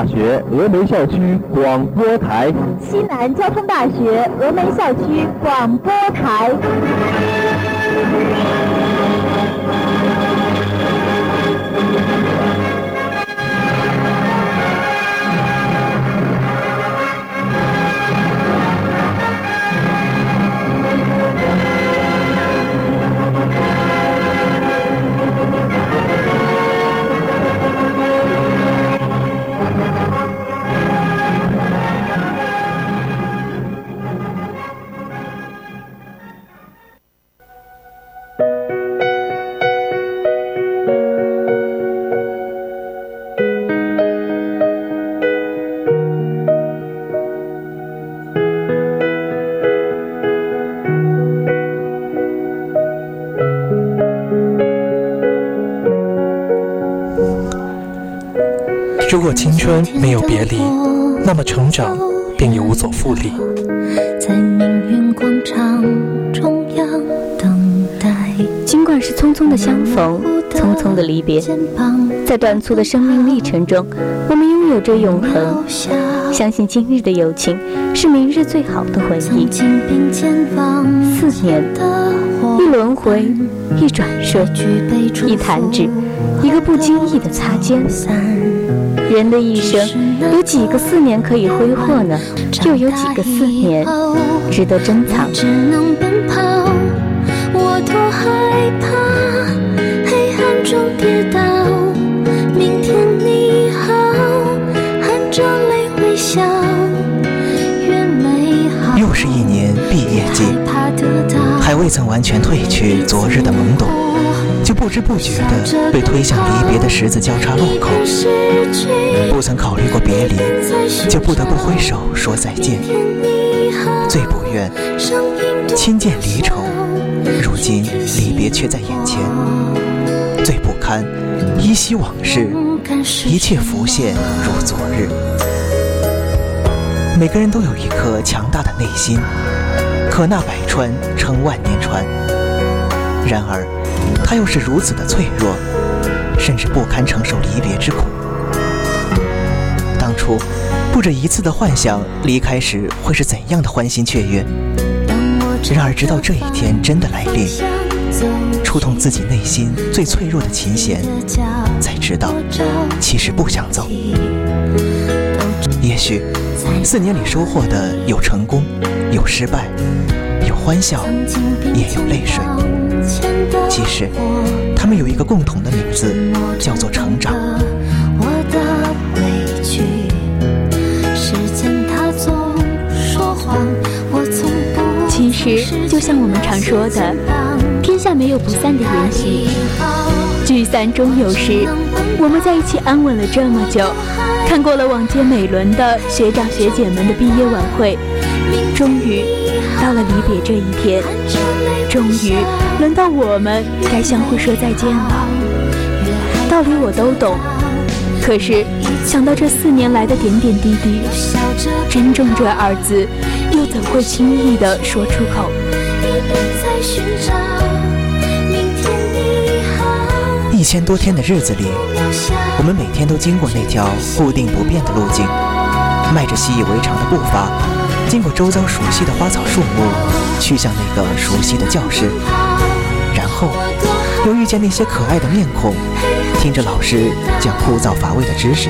大学峨眉校区广播台，西南交通大学峨眉校区广播台。如果青春没有别离，那么成长便也无所复利。在命运广场中央等待，尽管是匆匆的相逢，匆匆的离别，在短促的生命历程中，我们拥有着永恒。相信今日的友情是明日最好的回忆。四年，一轮回，一转瞬，一弹指，一个不经意的擦肩。人的一生有几个四年可以挥霍呢？又有几个四年值得珍藏？只能奔跑，我多害怕黑暗中跌倒。明天你好，含着泪微笑，越美好。又是一年毕业季，还未曾完全褪去昨日的懵懂。就不知不觉地被推向离别的十字交叉路口，不曾考虑过别离，就不得不挥手说再见。最不愿亲见离愁，如今离别却在眼前。最不堪依稀往事，一切浮现如昨日。每个人都有一颗强大的内心，可纳百川，称万年船。然而。他又是如此的脆弱，甚至不堪承受离别之苦。当初不止一次的幻想离开时会是怎样的欢欣雀跃，然而直到这一天真的来临，触痛自己内心最脆弱的琴弦，才知道其实不想走。也许四年里收获的有成功，有失败，有欢笑，也有泪水。其实，他们有一个共同的名字，叫做成长。其实，就像我们常说的，天下没有不散的筵席，聚散终有时。我们在一起安稳了这么久，看过了往届每轮的学长学姐们的毕业晚会，终于到了离别这一天，终于。轮到我们该相互说再见了，道理我都懂，可是想到这四年来的点点滴滴，珍重这二字又怎会轻易的说出口？一千多天的日子里，我们每天都经过那条固定不变的路径，迈着习以为常的步伐，经过周遭熟悉的花草树木，去向那个熟悉的教室。后，又遇见那些可爱的面孔，听着老师讲枯燥乏味的知识，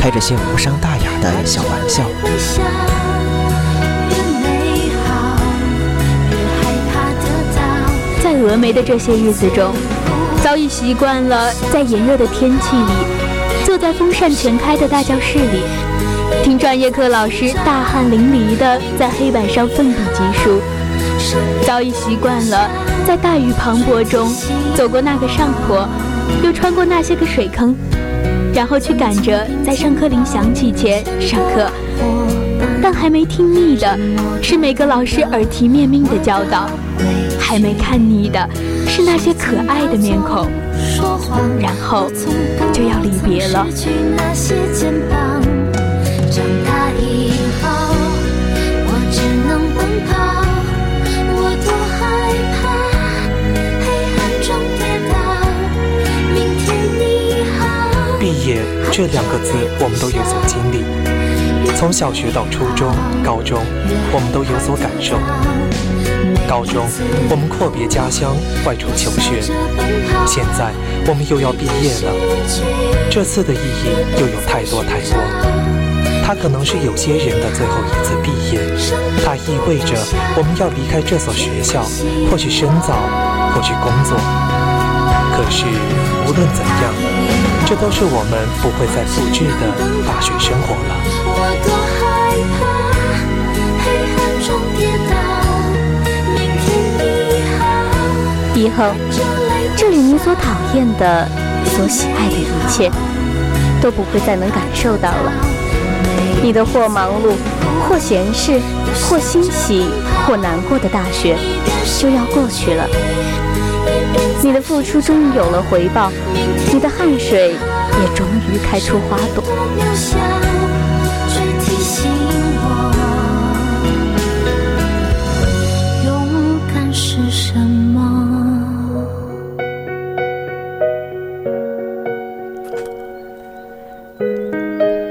开着些无伤大雅的小玩笑。在峨眉的这些日子中，早已习惯了在炎热的天气里，坐在风扇全开的大教室里，听专业课老师大汗淋漓的在黑板上奋笔疾书，早已习惯了。在大雨磅礴中，走过那个上坡，又穿过那些个水坑，然后去赶着在上课铃响起前上课。但还没听腻的是每个老师耳提面命的教导，还没看腻的是那些可爱的面孔，然后就要离别了。这两个字我们都有所经历。从小学到初中、高中，我们都有所感受。高中，我们阔别家乡，外出求学。现在，我们又要毕业了。这次的意义又有太多太多。它可能是有些人的最后一次毕业，它意味着我们要离开这所学校，或去深造，或去工作。可是，无论怎样，这都是我们不会再复制的大学生活了。以后，这里你所讨厌的、所喜爱的一切，都不会再能感受到了。你的或忙碌，或闲适，或欣喜，或难过的大学，就要过去了。你的付出终于有了回报，你的汗水也终于开出花朵。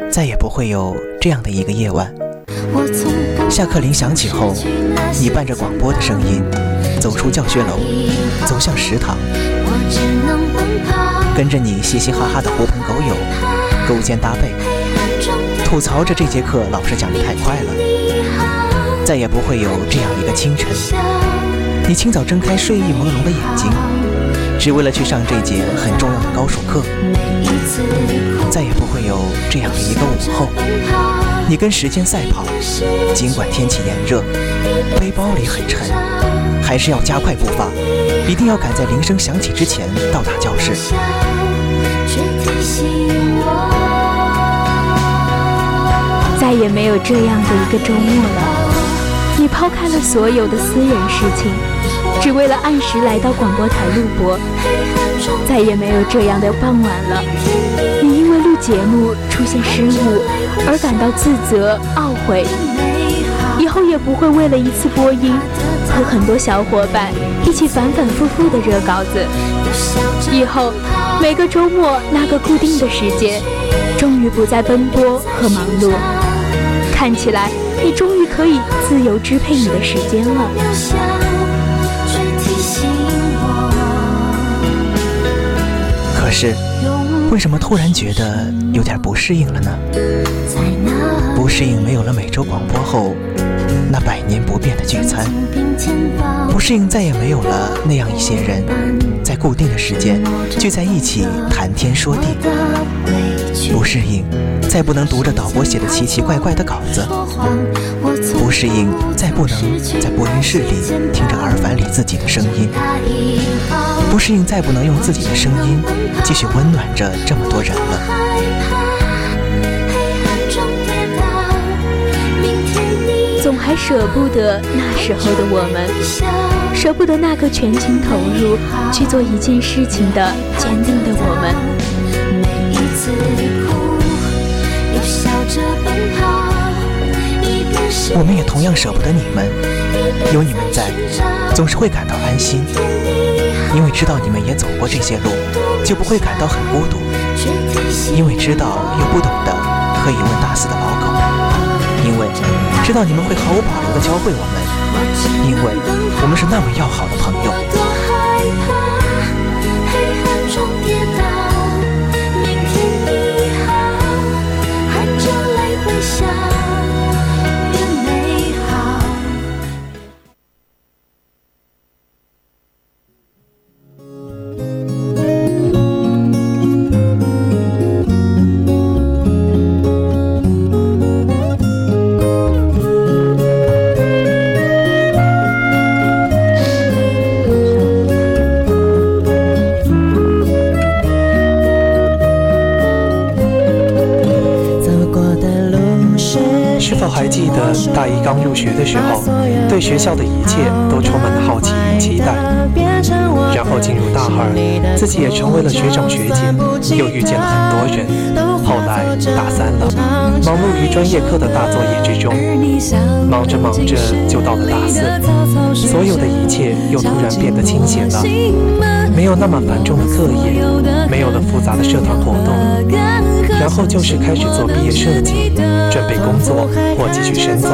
再也不会有这样的一个夜晚，下课铃响起后，你伴着广播的声音，走出教学楼，走向食堂，跟着你嘻嘻哈哈的狐朋狗友，勾肩搭背，吐槽着这节课老师讲的太快了。再也不会有这样一个清晨，你清早睁开睡意朦胧的眼睛，只为了去上这节很重要的高数课。再也不会有这样的一个午后，你跟时间赛跑，尽管天气炎热，背包里很沉，还是要加快步伐，一定要赶在铃声响起之前到达教室。再也没有这样的一个周末了，你抛开了所有的私人事情，只为了按时来到广播台录播。再也没有这样的傍晚了，节目出现失误而感到自责懊悔，以后也不会为了一次播音和很多小伙伴一起反反复复的热稿子，以后每个周末那个固定的时间，终于不再奔波和忙碌，看起来你终于可以自由支配你的时间了。可是，为什么突然觉得有点不适应了呢？不适应没有了每周广播后那百年不变的聚餐，不适应再也没有了那样一些人在固定的时间聚在一起谈天说地，不适应再不能读着导播写的奇奇怪怪的稿子，不适应再不能在播音室里听着耳返里自己的声音。不适应，再不能用自己的声音继续温暖着这么多人了。总还舍不得那时候的我们，舍不得那个全情投入去做一件事情的坚定的我们。我们也同样舍不得你们，有你们在，总是会感到安心。因为知道你们也走过这些路，就不会感到很孤独。因为知道有不懂的可以问大四的老狗。因为知道你们会毫无保留地教会我们。因为我们是那么要好的朋友。对学校的一切都充满了好奇与期待。然后进入大二，自己也成为了学长学姐，又遇见了很多人。后来大三了，忙碌于专业课的大作业之中，忙着忙着就到了大四，所有的一切又突然变得清闲了，没有那么繁重的课业，没有了复杂的社团活动。然后就是开始做毕业设计，准备工作或继续深造。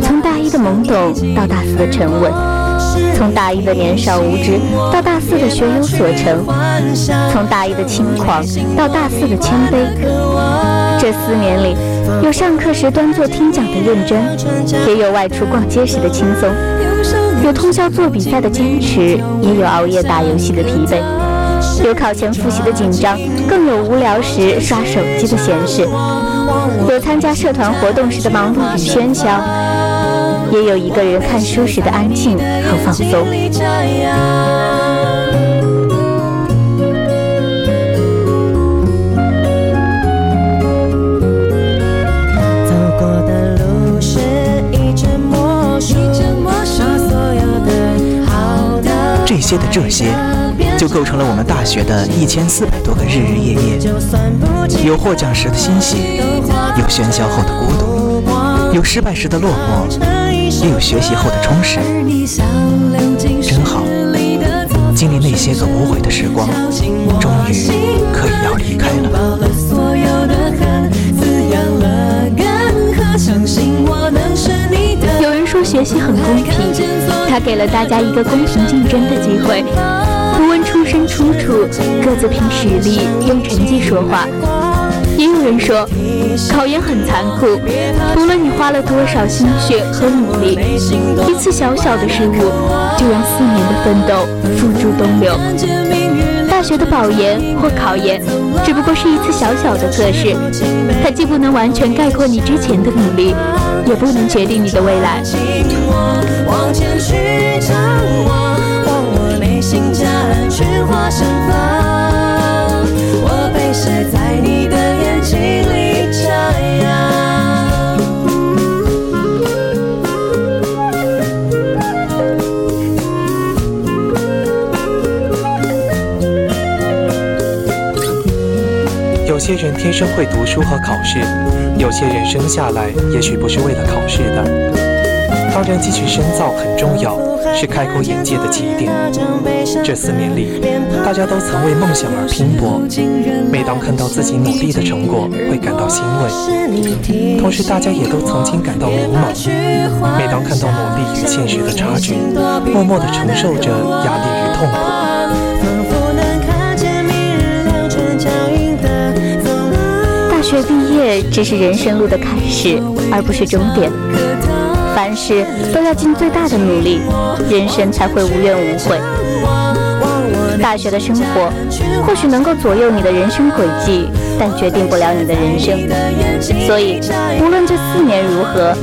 从大一的懵懂到大四的沉稳，从大一的年少无知到大四的学有所成，从大一的轻狂到大四的谦卑。这四年里，有上课时端坐听讲的认真，也有外出逛街时的轻松。有通宵做比赛的坚持，也有熬夜打游戏的疲惫；有考前复习的紧张，更有无聊时刷手机的闲适；有参加社团活动时的忙碌与喧嚣，也有一个人看书时的安静和放松。这些的这些，就构成了我们大学的一千四百多个日日夜夜。有获奖时的欣喜，有喧嚣后的孤独，有失败时的落寞，也有学习后的充实。真好，经历那些个无悔的时光，终于可以要离开了。有人说学习很公平，他给了大家一个公平竞争的机会，不问出身出处，各自凭实力用成绩说话。也有人说，考研很残酷，不论你花了多少心血和努力，一次小小的失误就让四年的奋斗付诸东流。大学的保研或考研，只不过是一次小小的测试，它既不能完全概括你之前的努力，也不能决定你的未来。有些人天生会读书和考试，有些人生下来也许不是为了考试的。当然，继续深造很重要，是开阔眼界的起点。这四年里，大家都曾为梦想而拼搏，每当看到自己努力的成果，会感到欣慰。同时，大家也都曾经感到迷茫，每当看到努力与现实的差距，默默地承受着压力与痛苦。学毕业只是人生路的开始，而不是终点。凡事都要尽最大的努力，人生才会无怨无悔。大学的生活或许能够左右你的人生轨迹，但决定不了你的人生。所以，无论这四年如何，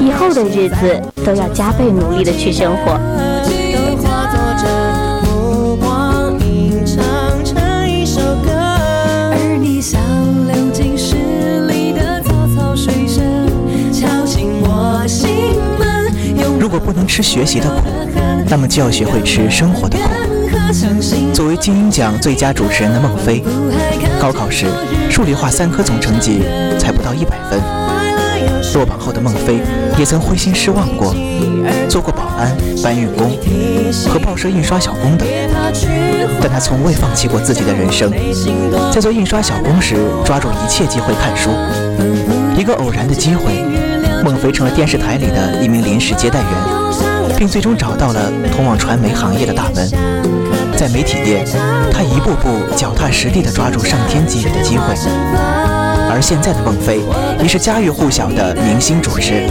以后的日子都要加倍努力的去生活。能吃学习的苦，那么就要学会吃生活的苦。作为金鹰奖最佳主持人的孟非，高考时数理化三科总成绩才不到一百分。落榜后的孟非也曾灰心失望过，做过保安、搬运工和报社印刷小工等，但他从未放弃过自己的人生。在做印刷小工时，抓住一切机会看书。一个偶然的机会。孟非成了电视台里的一名临时接待员，并最终找到了通往传媒行业的大门。在媒体业，他一步步脚踏实地地抓住上天给予的机会。而现在的孟非已是家喻户晓的明星主持。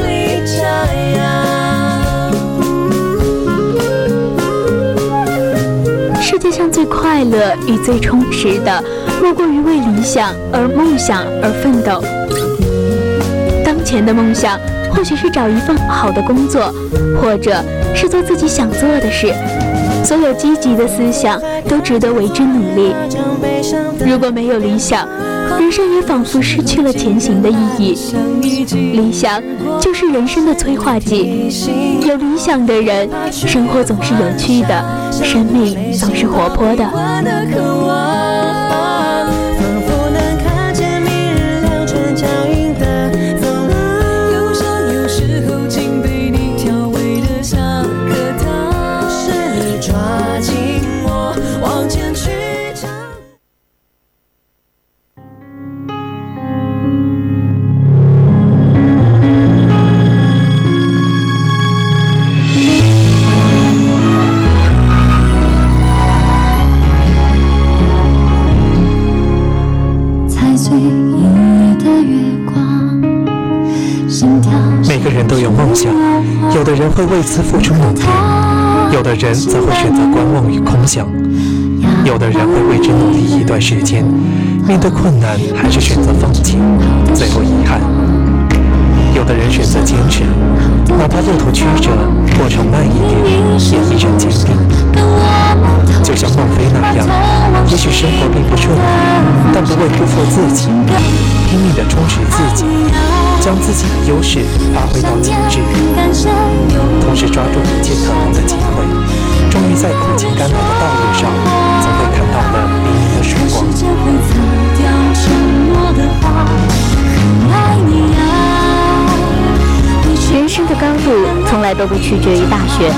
世界上最快乐与最充实的，莫过于为理想而梦想而奋斗。前的梦想或许是找一份好的工作，或者是做自己想做的事。所有积极的思想都值得为之努力。如果没有理想，人生也仿佛失去了前行的意义。理想就是人生的催化剂。有理想的人，生活总是有趣的，生命总是活泼的。梦想，有的人会为此付出努力，有的人则会选择观望与空想，有的人会为之努力一段时间，面对困难还是选择放弃，最后遗憾。有的人选择坚持，哪怕路途曲折，过程慢一点，也依然坚定。就像孟非那样，也许生活并不顺利，不会辜负自己，拼命地充实自己，将自己的优势发挥到极致，同时抓住一切可能的机会，终于在苦尽甘来的道路上，总会看到了黎明的曙光。人生的高度从来都不取决于大学。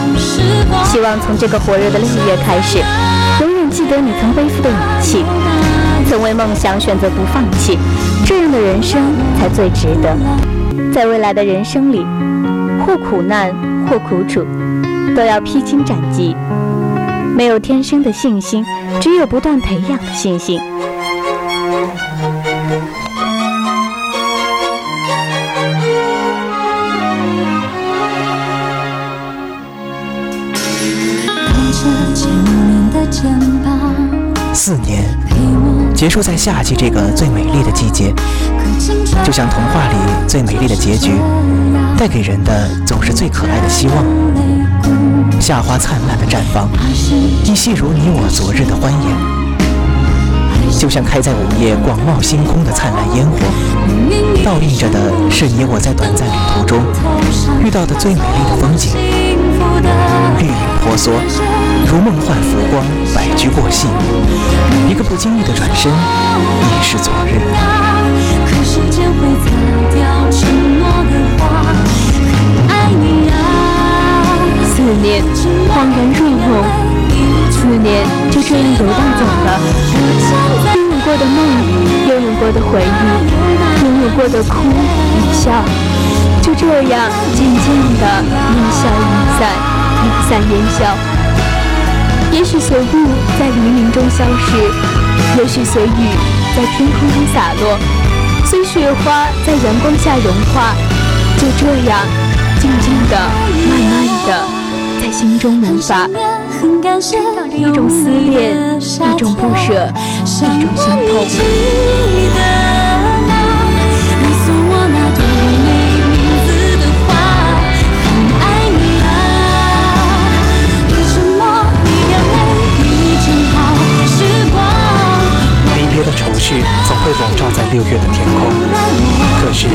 希望从这个火热的六月开始，永远记得你曾背负的勇气，曾为梦想选择不放弃，这样的人生才最值得。在未来的人生里，或苦难或苦楚，都要披荆斩棘。没有天生的信心，只有不断培养的信心。四年结束在夏季这个最美丽的季节，就像童话里最美丽的结局，带给人的总是最可爱的希望。夏花灿烂的绽放，亦细如你我昨日的欢颜，就像开在午夜广袤星空的灿烂烟火，倒映着的是你我在短暂旅途中遇到的最美丽的风景。绿影婆娑，如梦幻浮光，百驹过隙。一个不经意的转身，已是昨日。思念恍然若梦，思念就这样游荡走了。过的梦，拥有过的回忆，拥有过的哭与笑。就这样渐渐的烟消云散，云散烟消。也许随雾在黎明中消失，也许随雨在天空中洒落，随雪花在阳光下融化。就这样，静静的、慢慢的，在心中萌发，一种思念，一种不舍，一种心痛。的愁绪总会笼罩在六月的天空，可是阴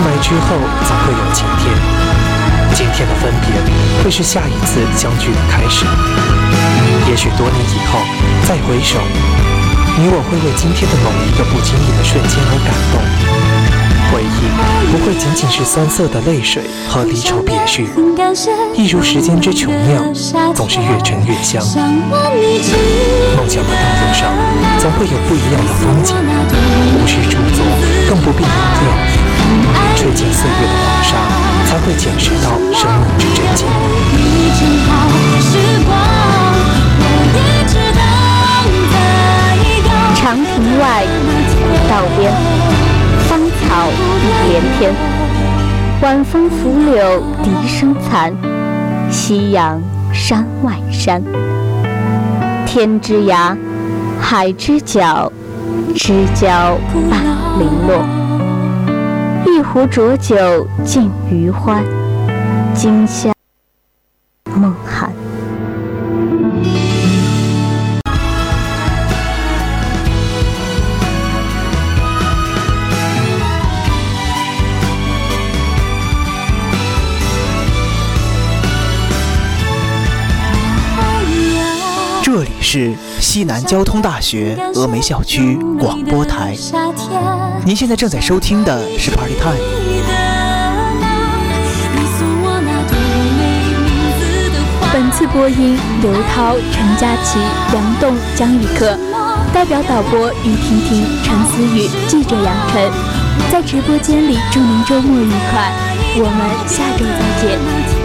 霾之后总会有晴天。天的分别会是下一次相聚的开始。也许多年以后再回首，你我会为今天的某一个不经意的瞬间而感动。回忆不会仅仅是酸涩的泪水和离愁别绪，一如时间之琼酿，总是越陈越香。梦想的道路上，总会有不一样的风景，无需著作，更不必留吹进岁月的黄沙，才会见识到生命之真境。长亭外，道边。芳草碧连天，晚风拂柳笛声残。夕阳山外山，天之涯，海之角，知交半零落。一壶浊酒尽余欢，今宵。这里是西南交通大学峨眉校区广播台。您现在正在收听的是 Party Time。本次播音：刘涛、陈佳琪、杨栋、江宇克，代表导播：于婷婷、陈思雨，记者杨晨。在直播间里祝您周末愉快，我们下周再见。